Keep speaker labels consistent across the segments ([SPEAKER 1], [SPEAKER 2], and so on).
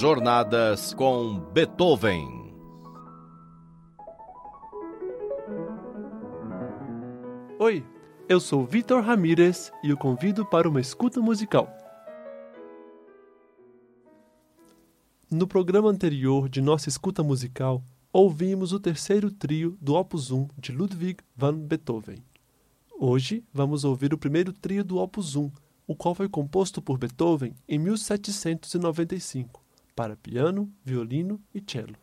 [SPEAKER 1] Jornadas com Beethoven.
[SPEAKER 2] Oi, eu sou Vitor Ramírez e o convido para uma escuta musical. No programa anterior de nossa escuta musical, ouvimos o terceiro trio do Opus 1 de Ludwig van Beethoven. Hoje vamos ouvir o primeiro trio do Opus 1, o qual foi composto por Beethoven em 1795, para piano, violino e cello.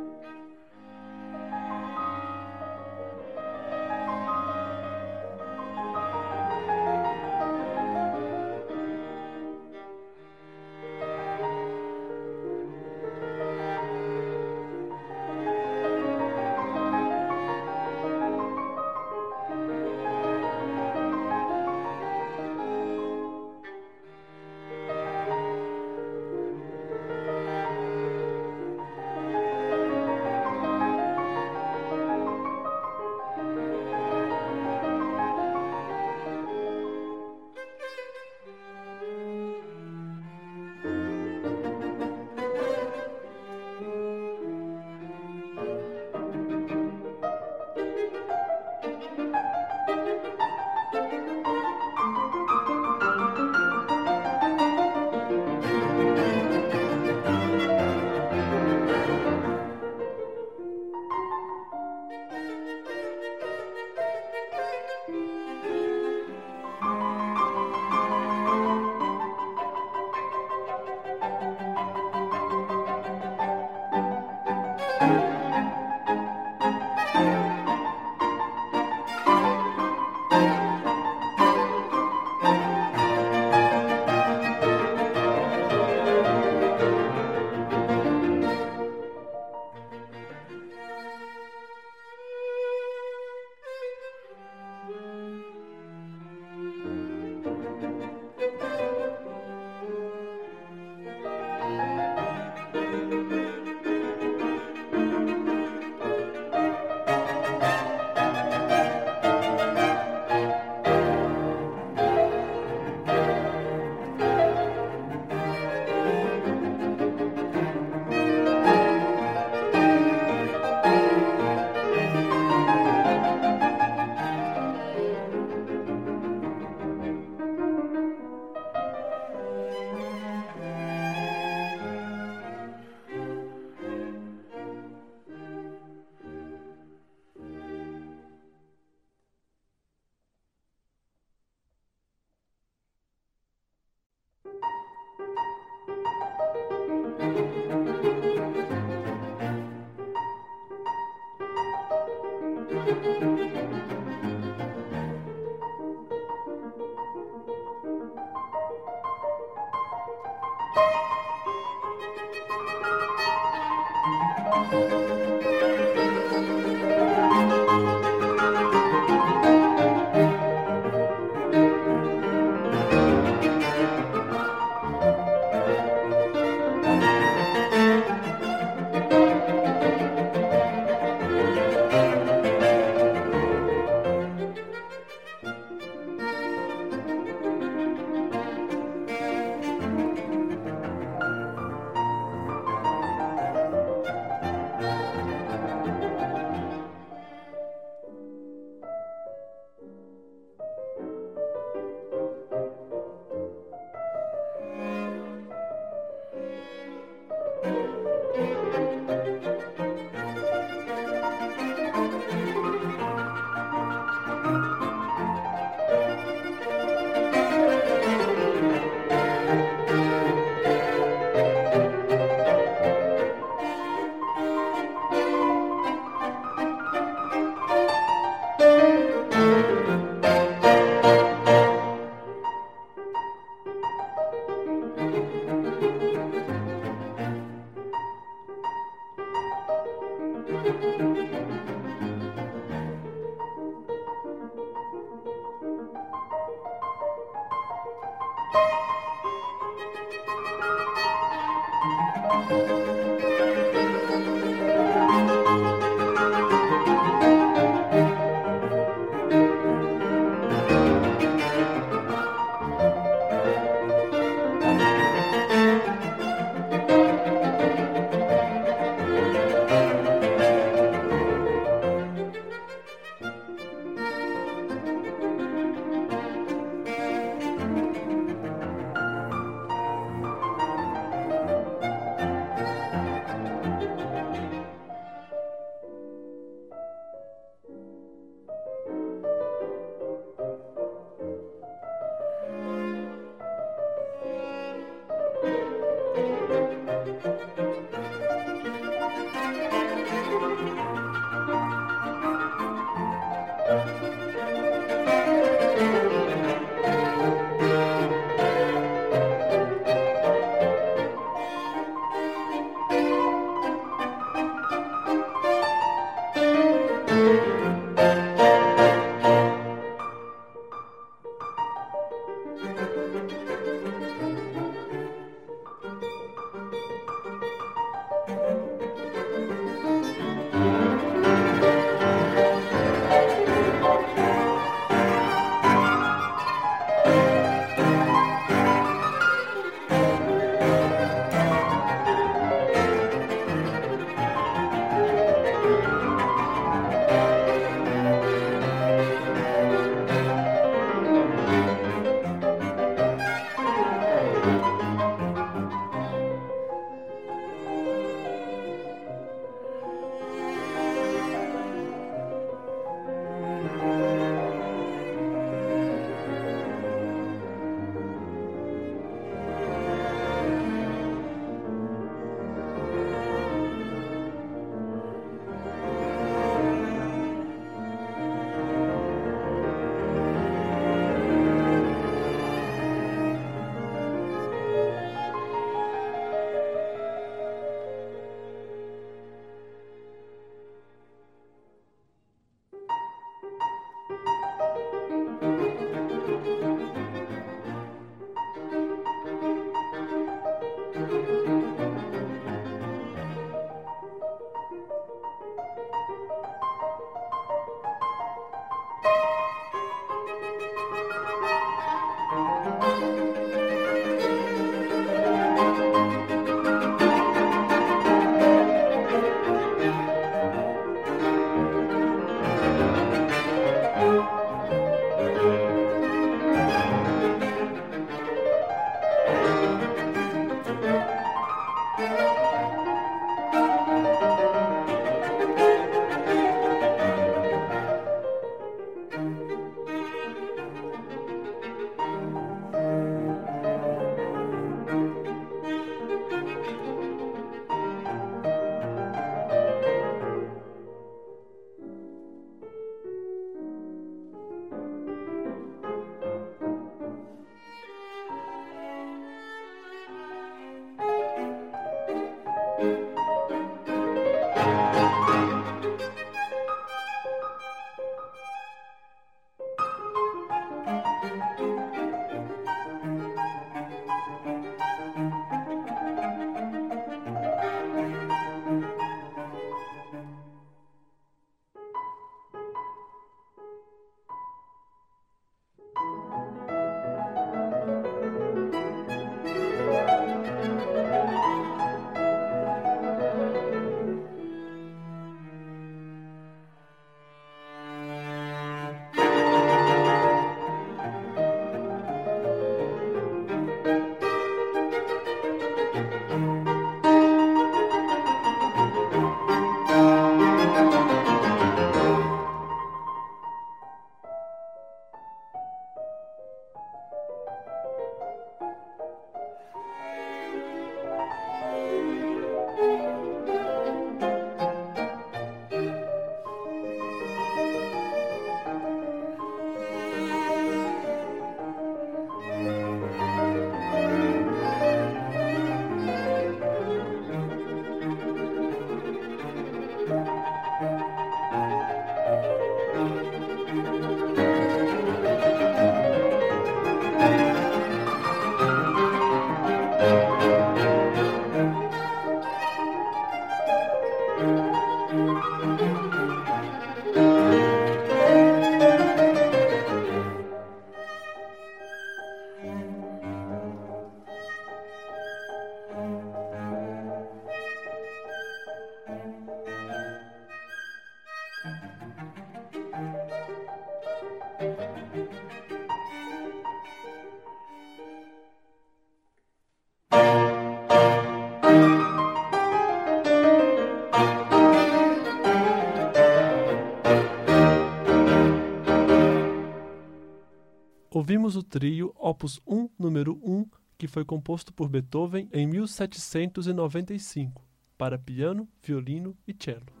[SPEAKER 2] Ouvimos o trio Opus 1, número 1, que foi composto por Beethoven em 1795, para piano, violino e cello.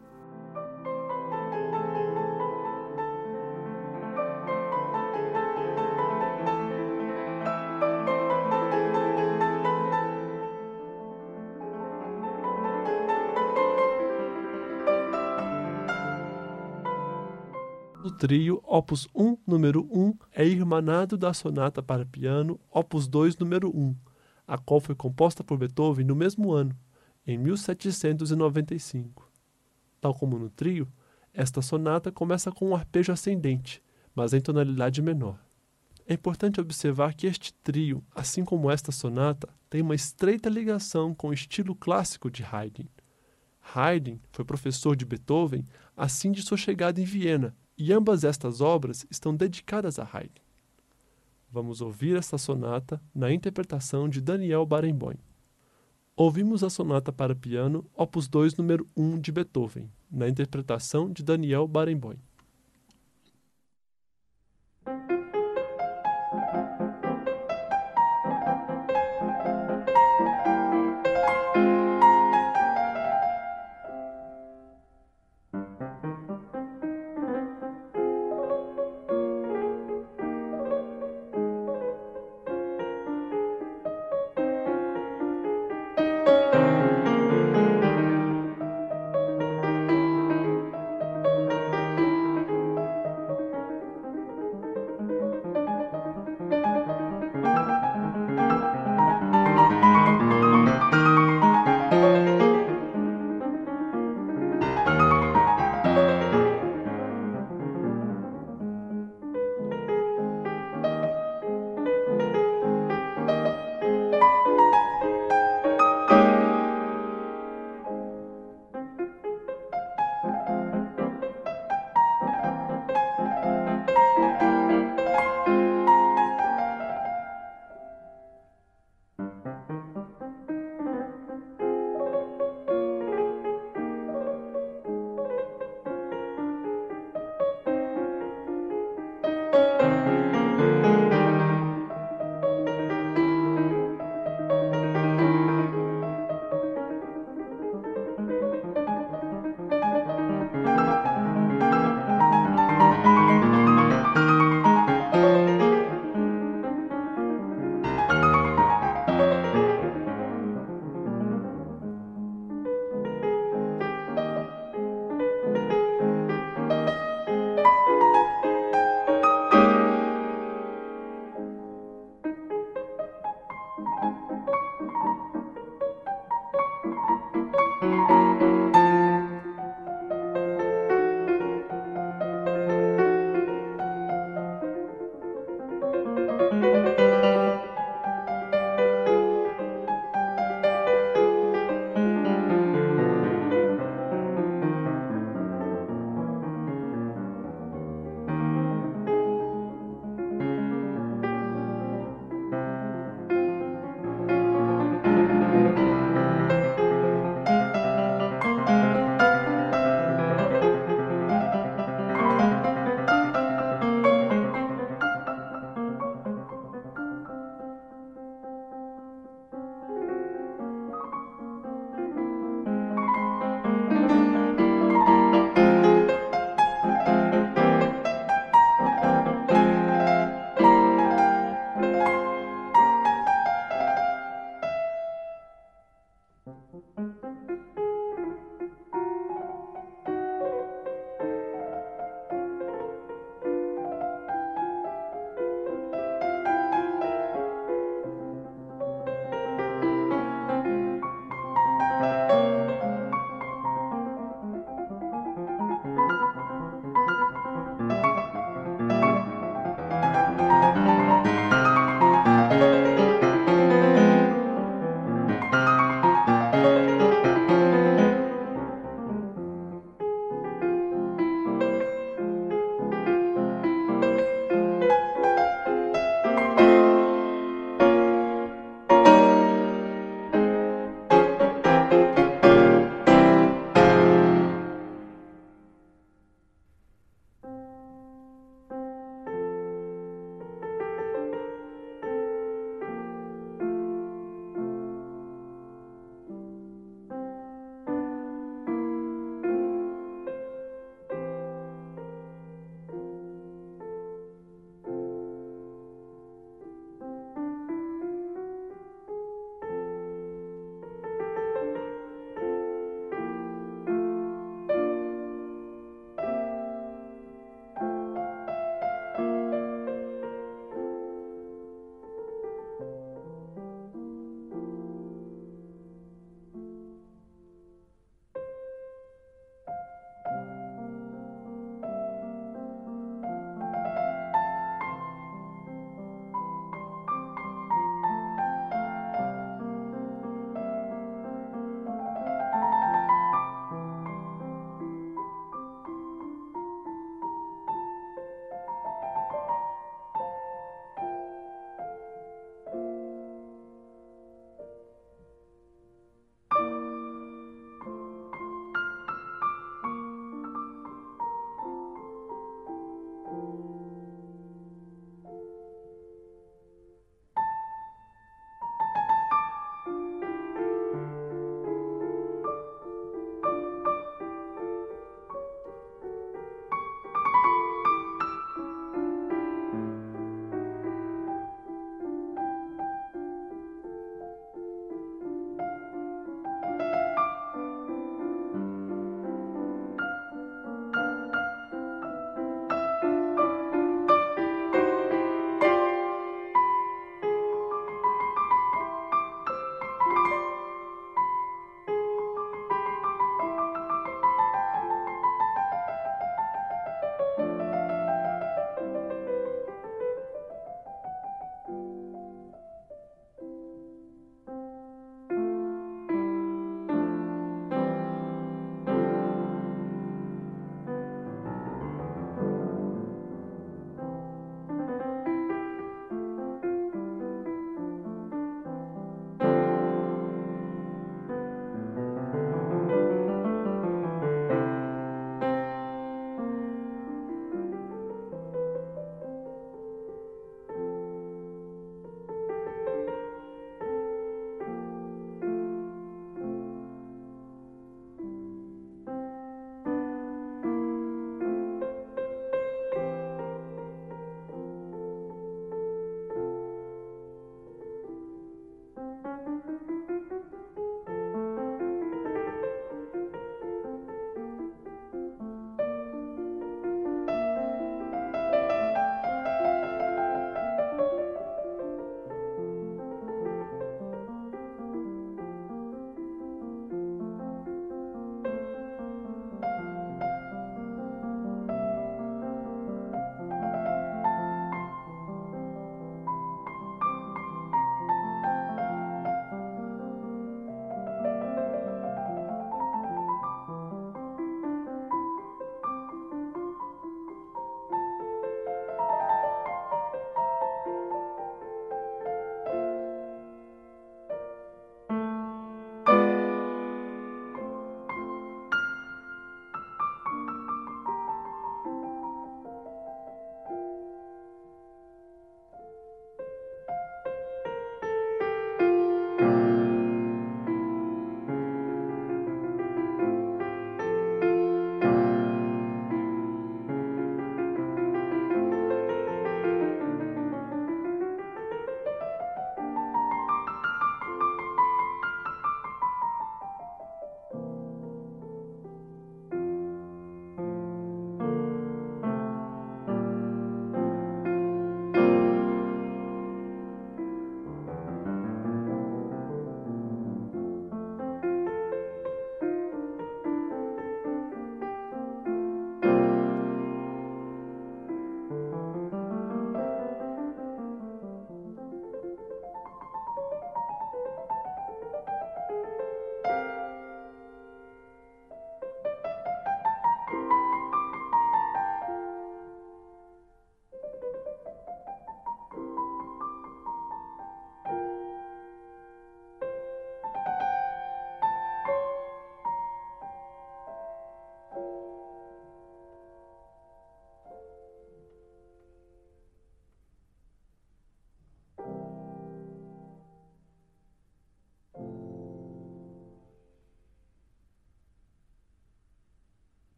[SPEAKER 2] Trio Opus 1, número 1, é irmanado da sonata para piano Opus 2, número 1, a qual foi composta por Beethoven no mesmo ano, em 1795. Tal como no trio, esta sonata começa com um arpejo ascendente, mas em tonalidade menor. É importante observar que este trio, assim como esta sonata, tem uma estreita ligação com o estilo clássico de Haydn. Haydn foi professor de Beethoven assim de sua chegada em Viena, e ambas estas obras estão dedicadas a Haydn. Vamos ouvir esta sonata na interpretação de Daniel Barenboim. Ouvimos a sonata para piano, opus 2, número 1 de Beethoven, na interpretação de Daniel Barenboim.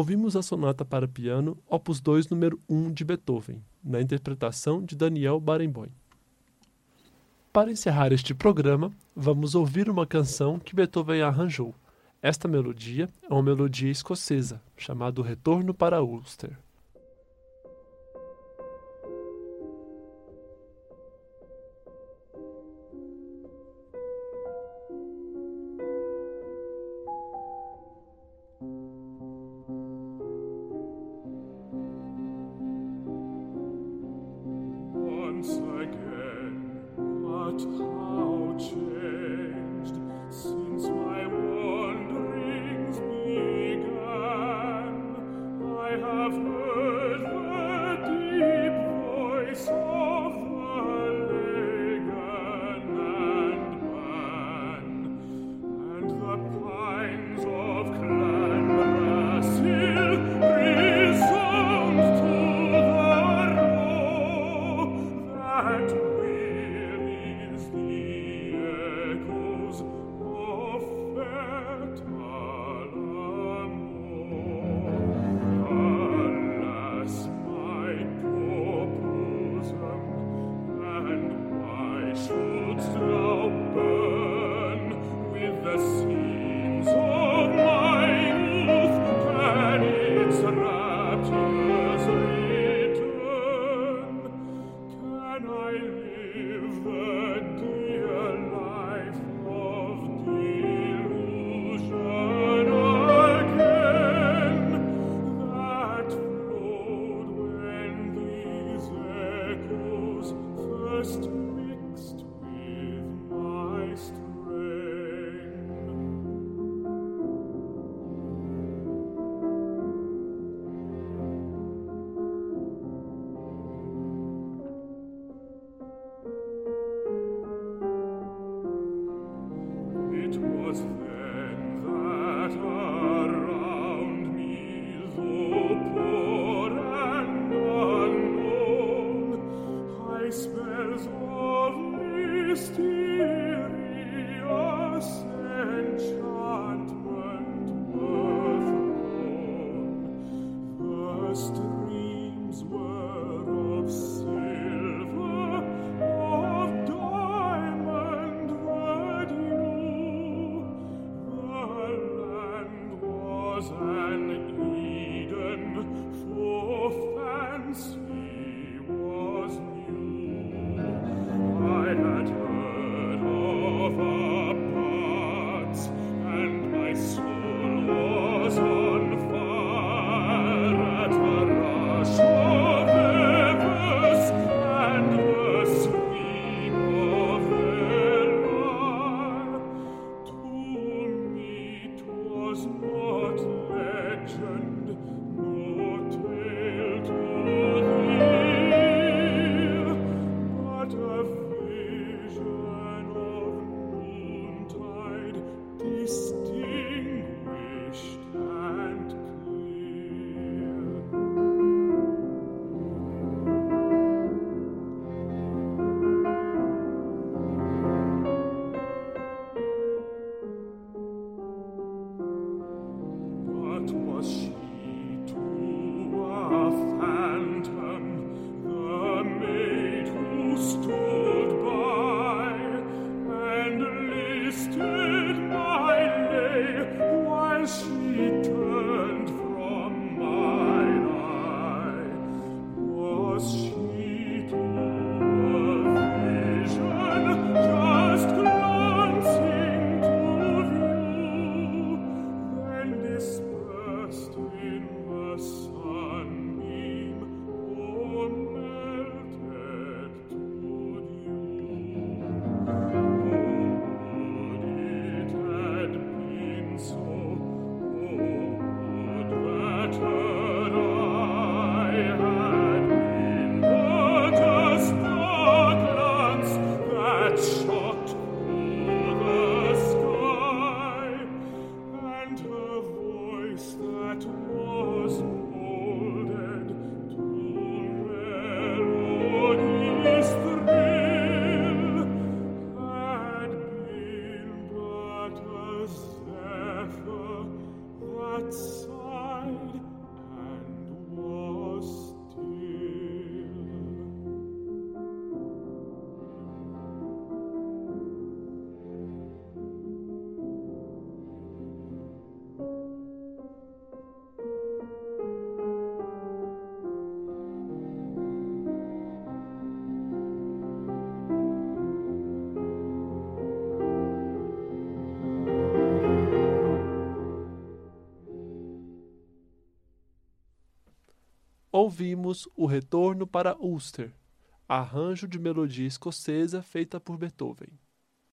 [SPEAKER 3] Ouvimos a sonata para piano, opus 2, número 1 de Beethoven, na interpretação de Daniel Barenboim. Para encerrar este programa, vamos ouvir uma canção que Beethoven arranjou. Esta melodia é uma melodia escocesa, chamada Retorno para Ulster.
[SPEAKER 2] Ouvimos o Retorno para Ulster, arranjo de melodia escocesa feita por Beethoven.